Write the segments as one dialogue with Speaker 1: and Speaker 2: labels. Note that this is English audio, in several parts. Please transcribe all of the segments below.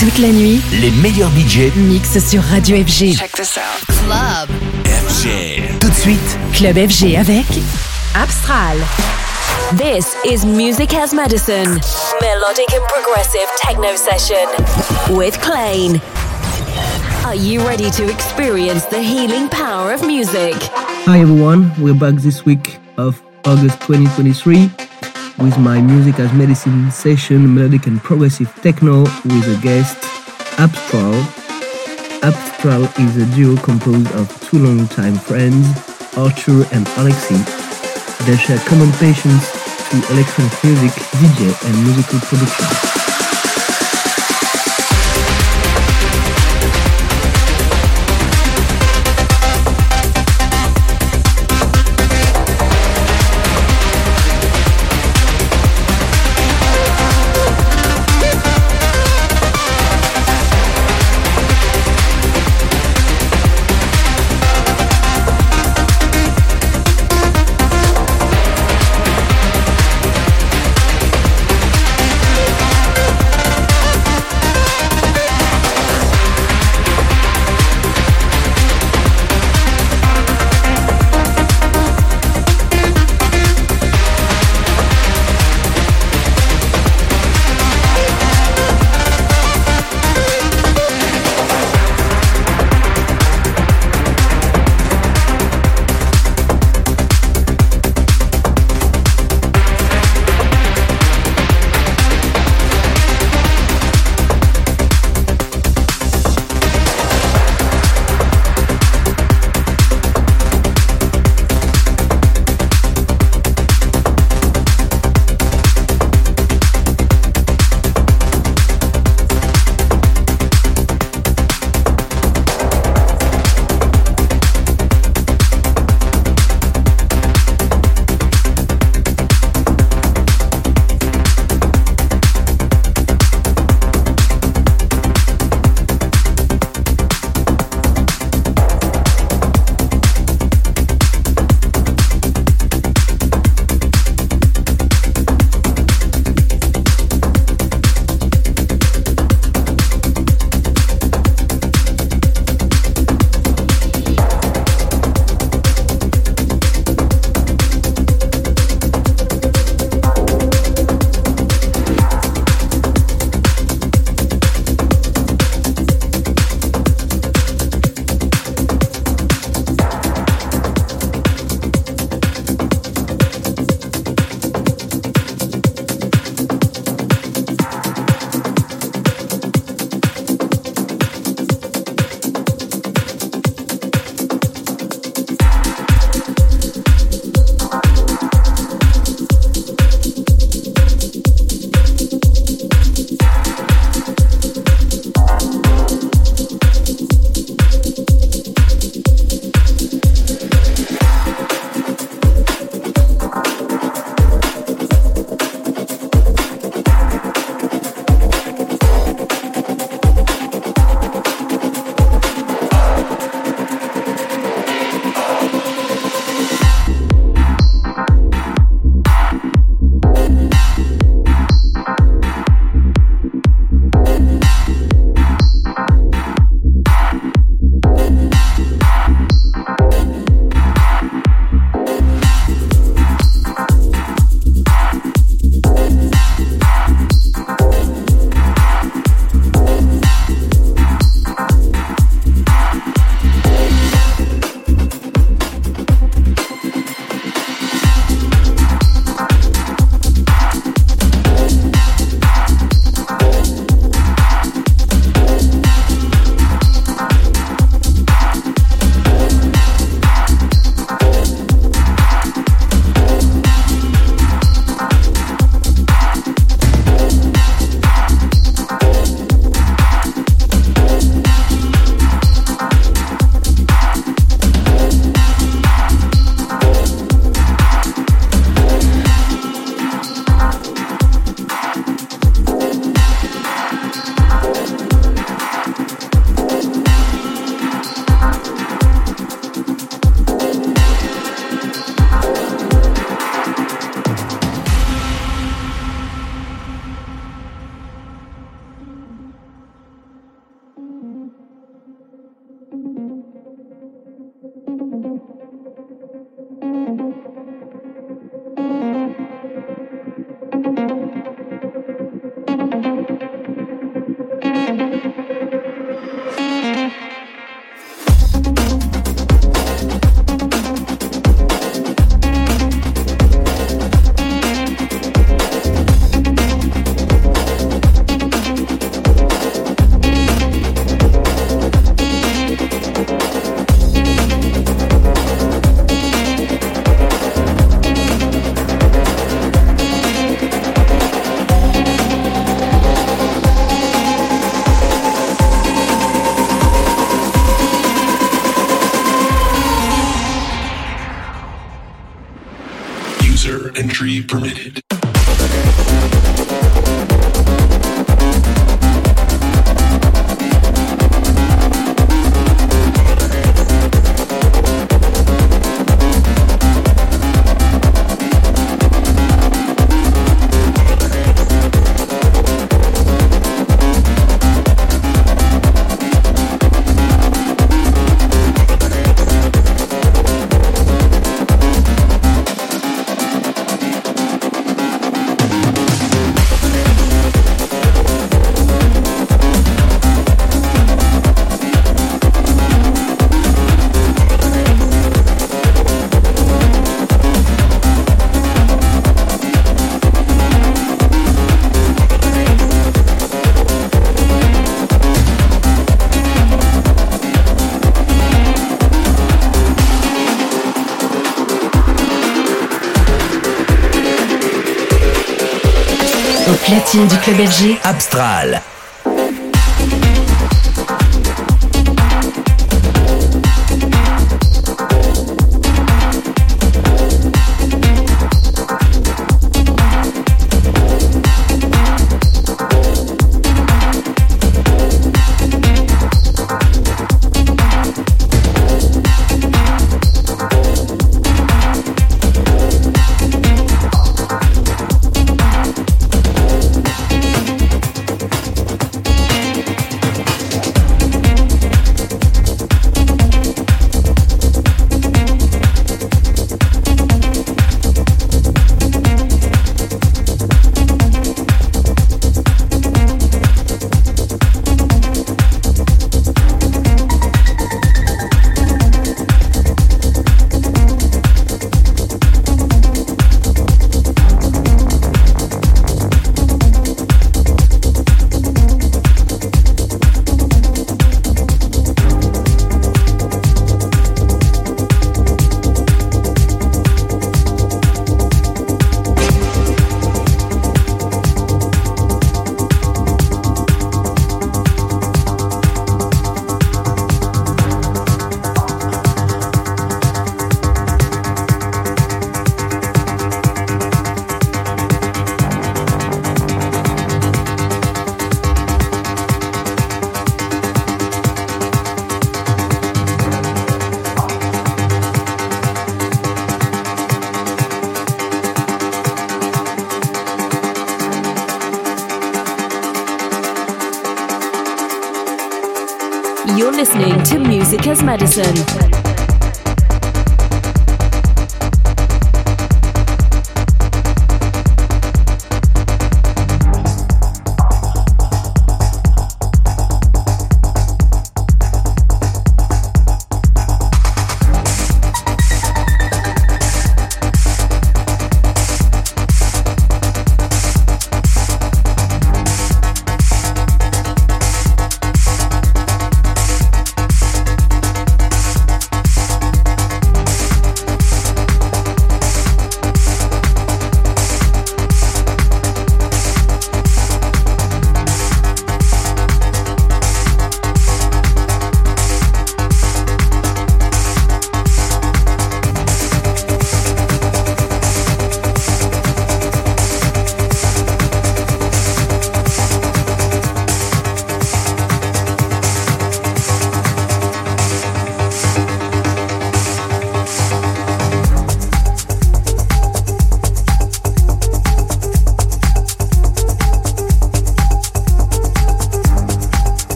Speaker 1: Toute la nuit,
Speaker 2: les meilleurs budgets
Speaker 1: mixent sur Radio FG.
Speaker 3: Check this out.
Speaker 4: Club.
Speaker 2: FG. Tout de suite,
Speaker 1: Club FG avec Abstral.
Speaker 5: This is Music as Medicine, melodic and progressive techno session with Klein. Are you ready to experience the healing power of music?
Speaker 6: Hi everyone, we're back this week of August 2023 with my Music as Medicine session, melodic and progressive techno with a guest, Abstraal. Abstraal is a duo composed of two long-time friends, Arthur and Alexi. They share common passions to electronic music, DJ and musical production.
Speaker 1: Platine du club LG.
Speaker 5: Abstral.
Speaker 7: Music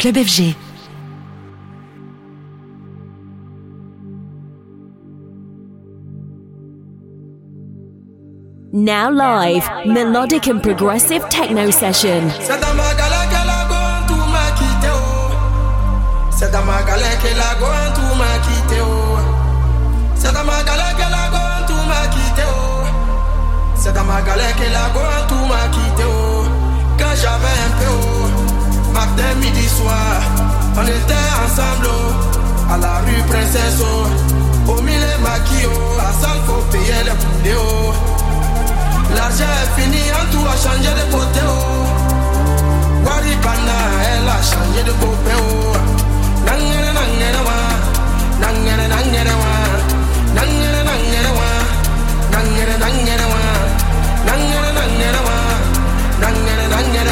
Speaker 3: Club FG.
Speaker 5: Now live, melodic and progressive techno session.
Speaker 8: Quand j'avais un peu Matin, midi, soir On était ensemble oh. À la rue Princesse oh. Au milieu maquis oh. À salle faut payer les poulets oh. L'argent est fini, en tout a changé de côté. Oh. Waribana, elle a changé de côté. Oh. Nangere, nangere, wa. Nangere, nangere, wa. Nangere, nangere, wa. Nangere, nangere, wa. Nangere, nangere, wa. Nangere. Nangere,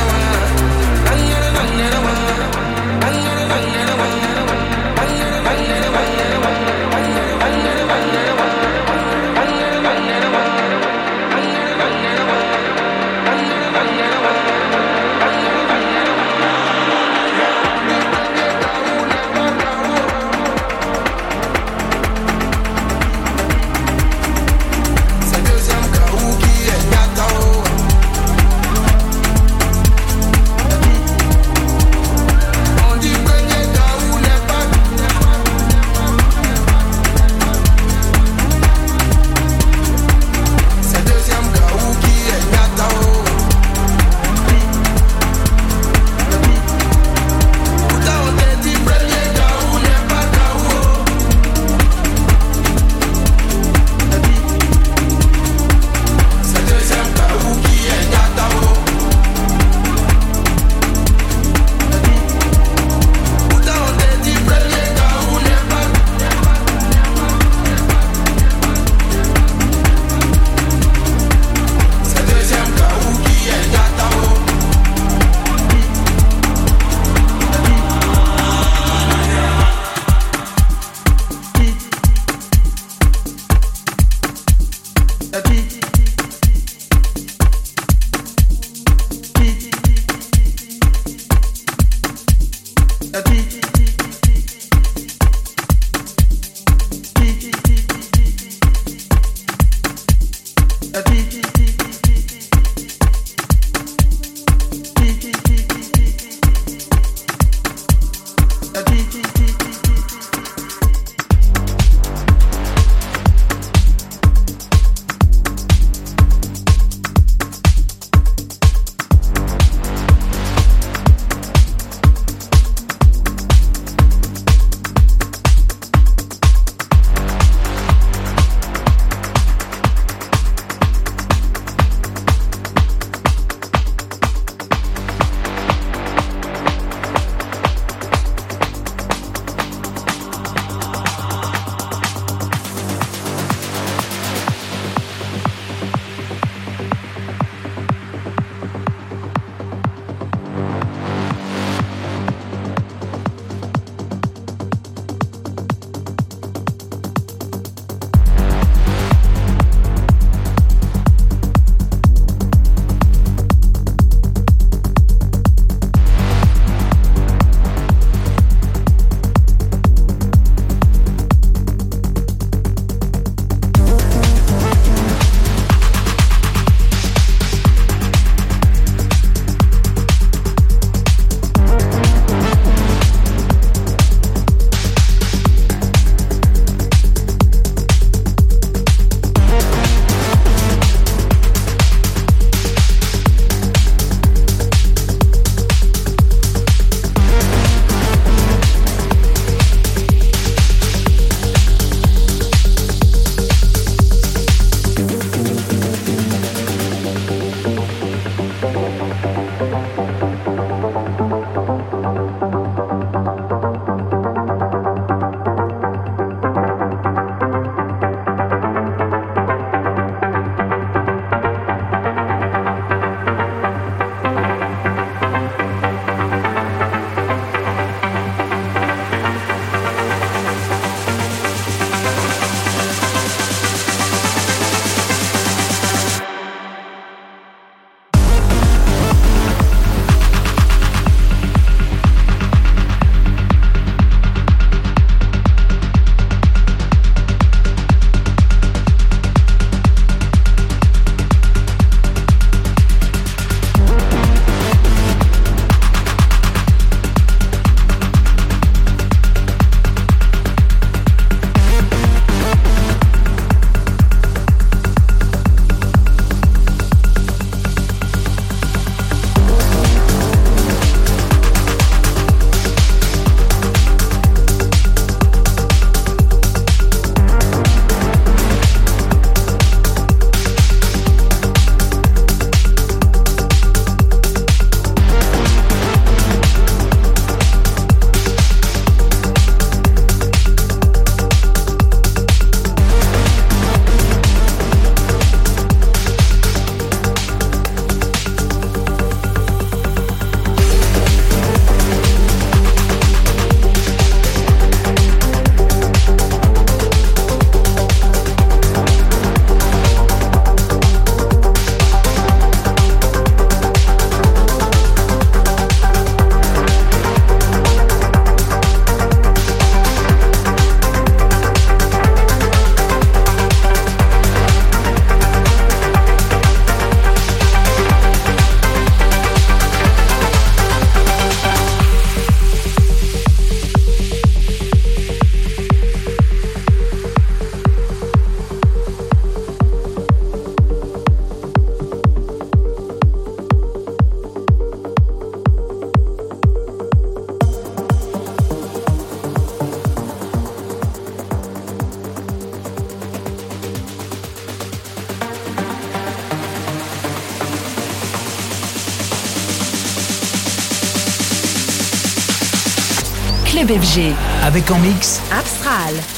Speaker 5: FG.
Speaker 2: Avec en mix
Speaker 5: Abstral.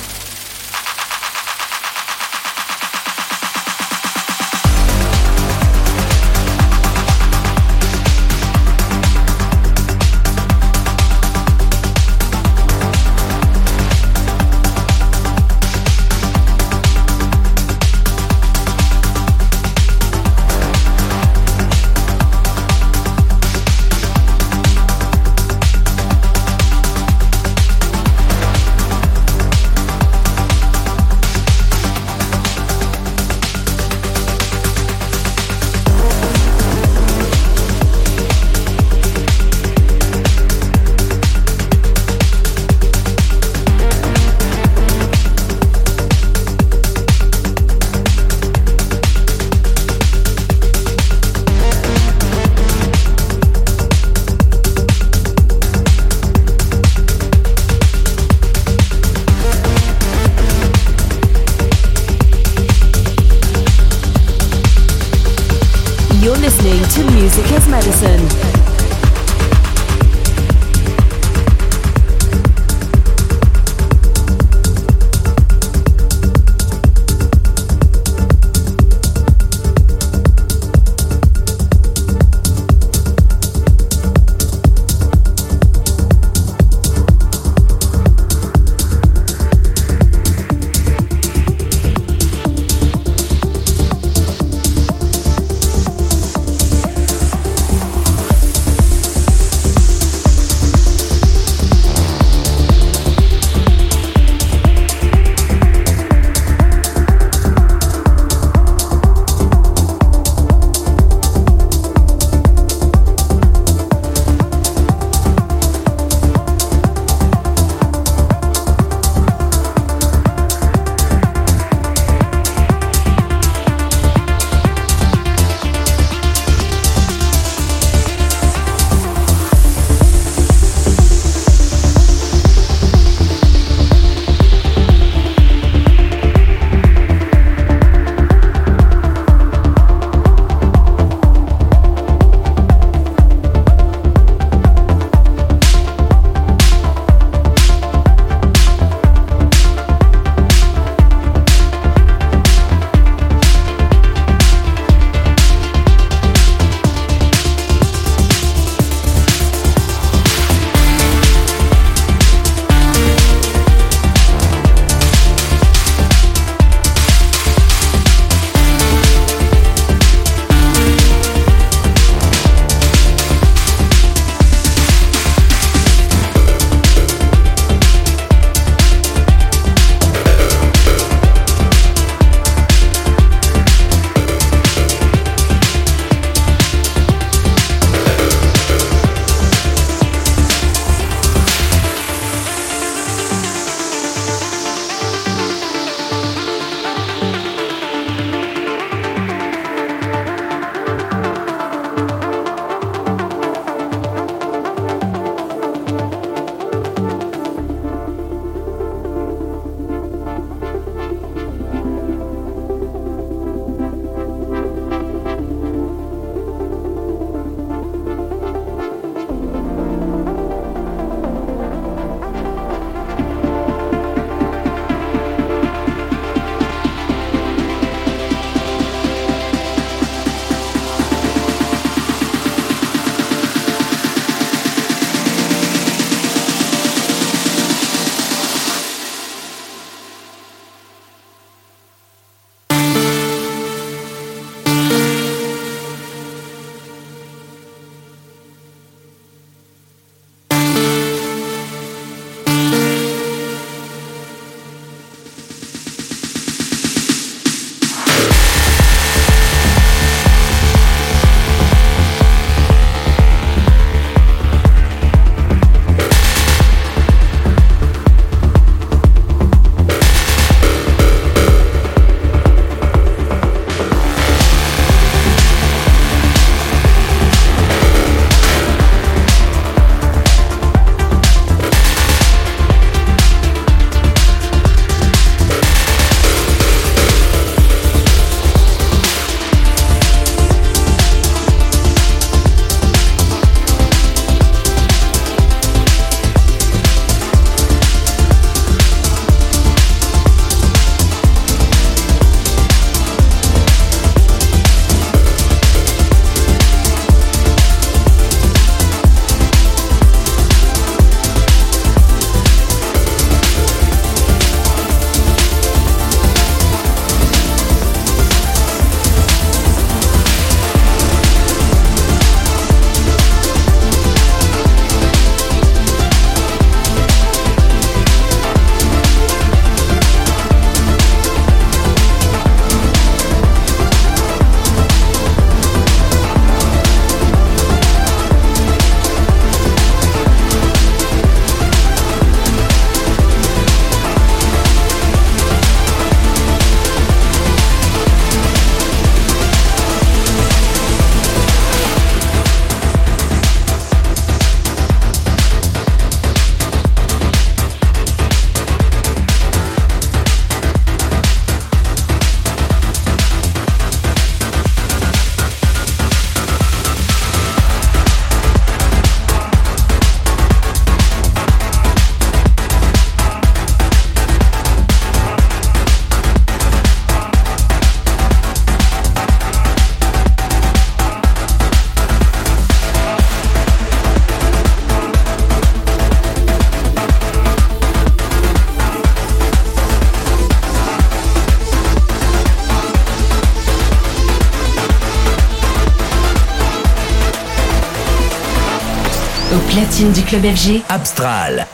Speaker 1: Platine du club FG.
Speaker 2: Abstral.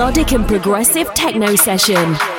Speaker 5: Melodic and progressive techno session.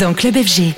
Speaker 3: Dans Club FG.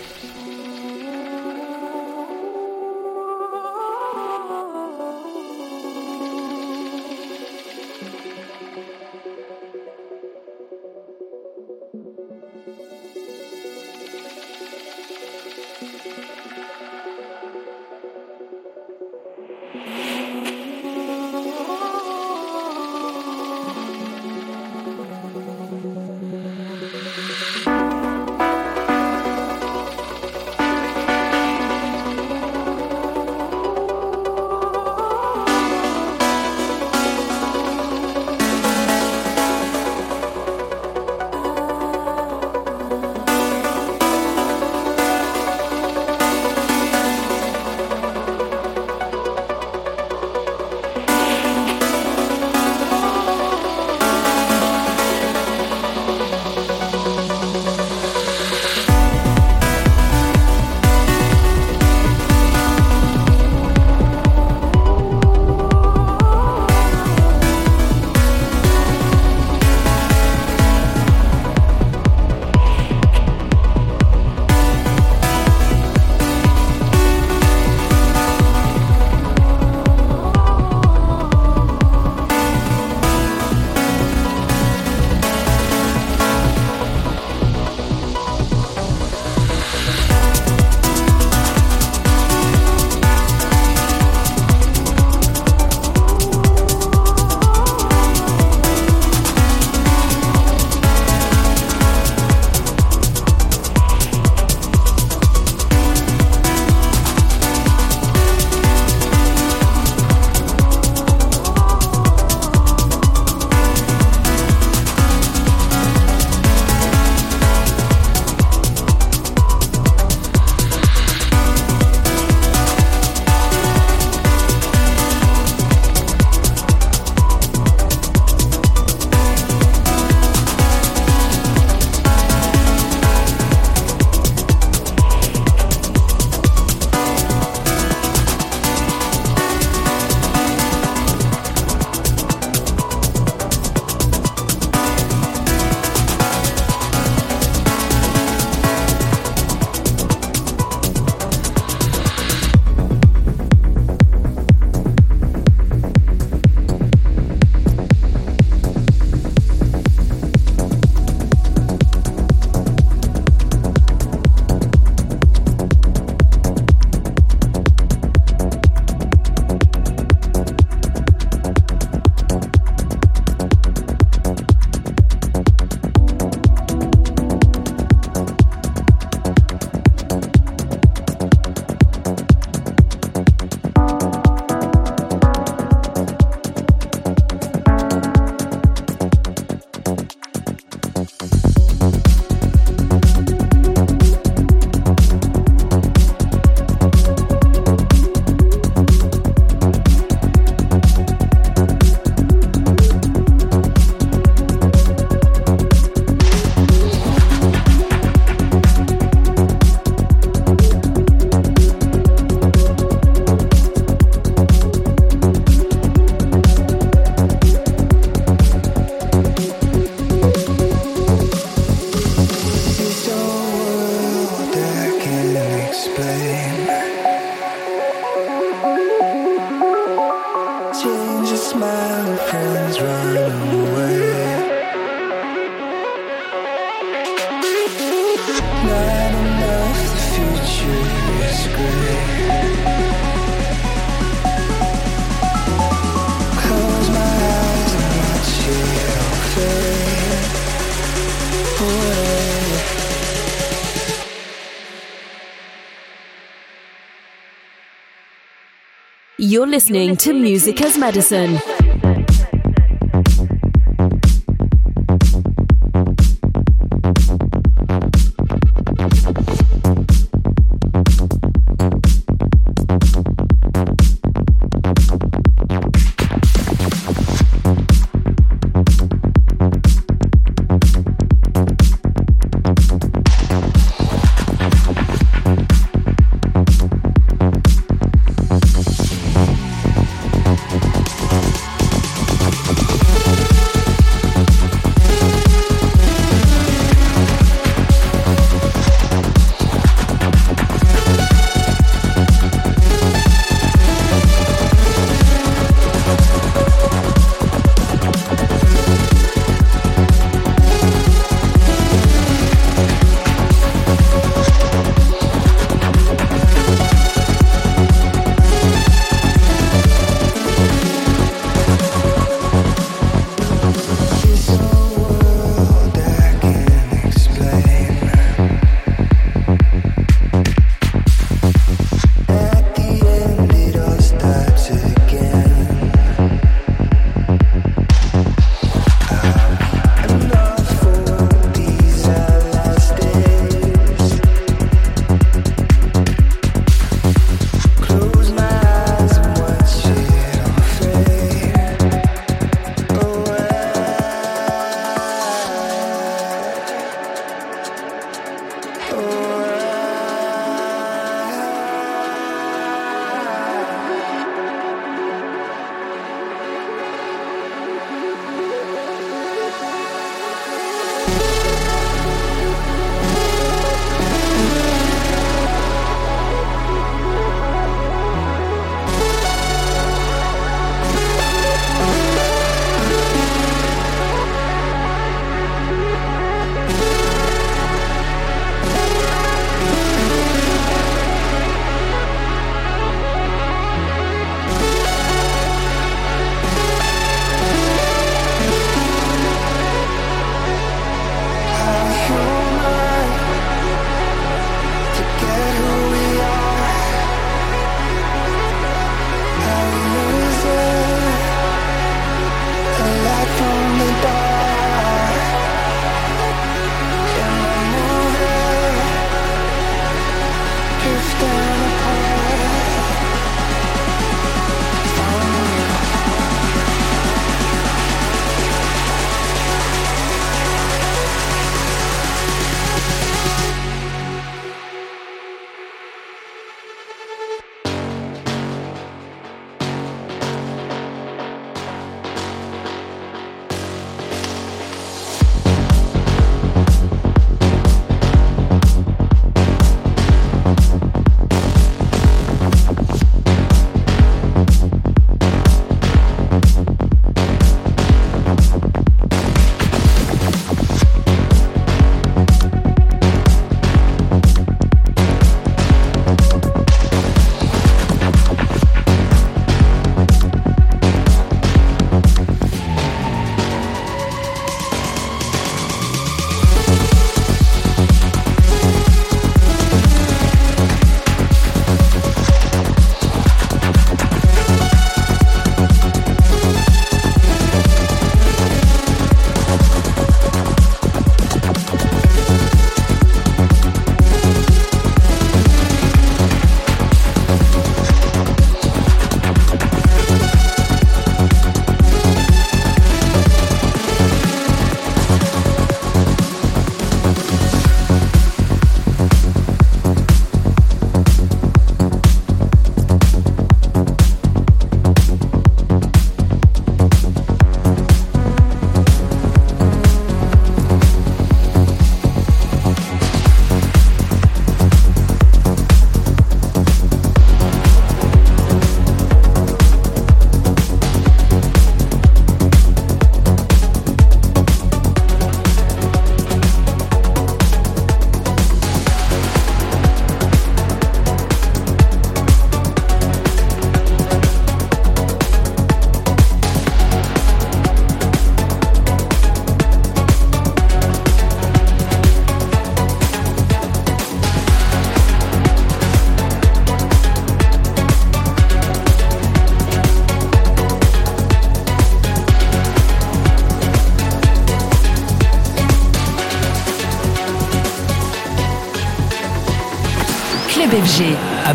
Speaker 5: You're listening to Music as Medicine.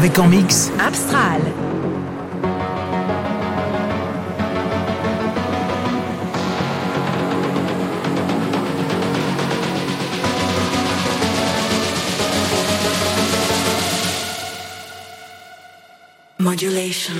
Speaker 9: Avec en mix
Speaker 3: Abstral.
Speaker 10: Modulation.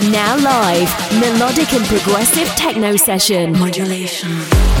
Speaker 5: Now live, melodic and progressive techno session.
Speaker 10: Modulation.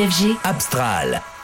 Speaker 3: FG.
Speaker 9: Abstral.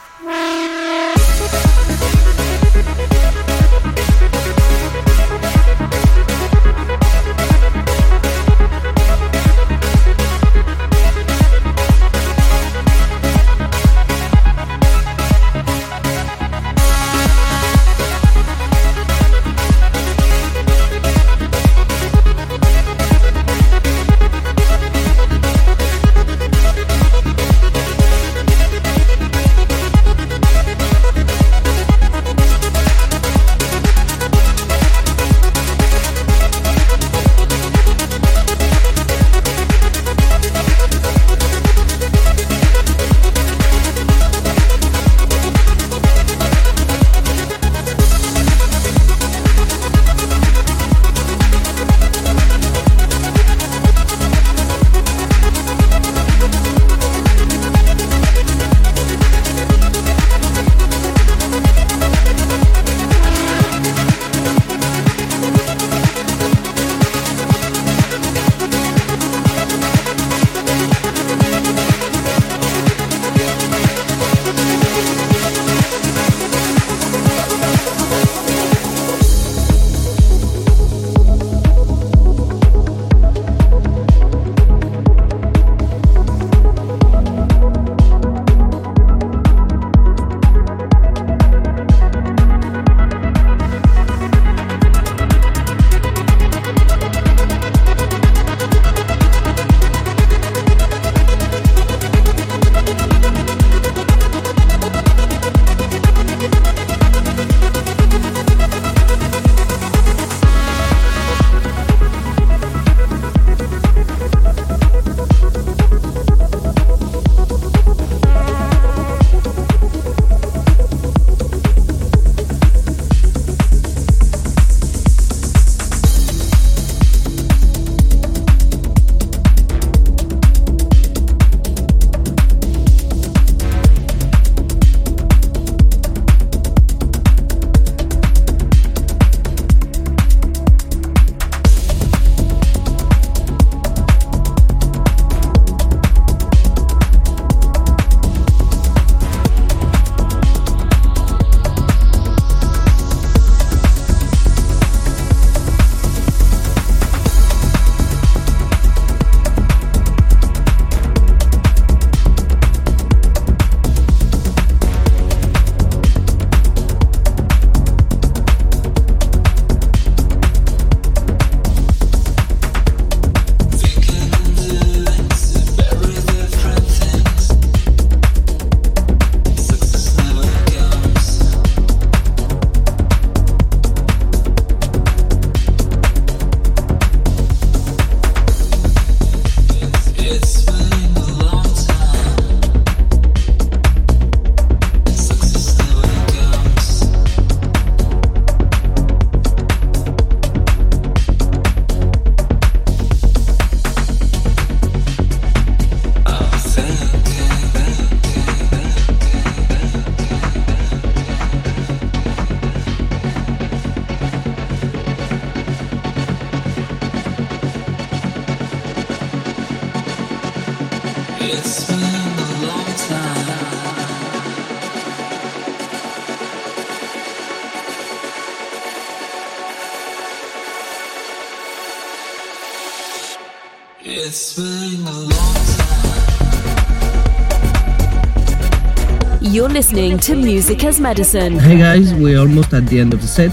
Speaker 5: You're listening to Music as Medicine.
Speaker 6: Hey guys, we're almost at the end of the set.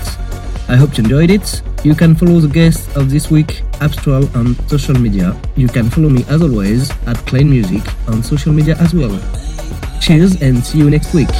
Speaker 6: I hope you enjoyed it. You can follow the guests of this week, Abstraal, on social media. You can follow me as always at Klein Music on social media as well. Cheers and see you next week.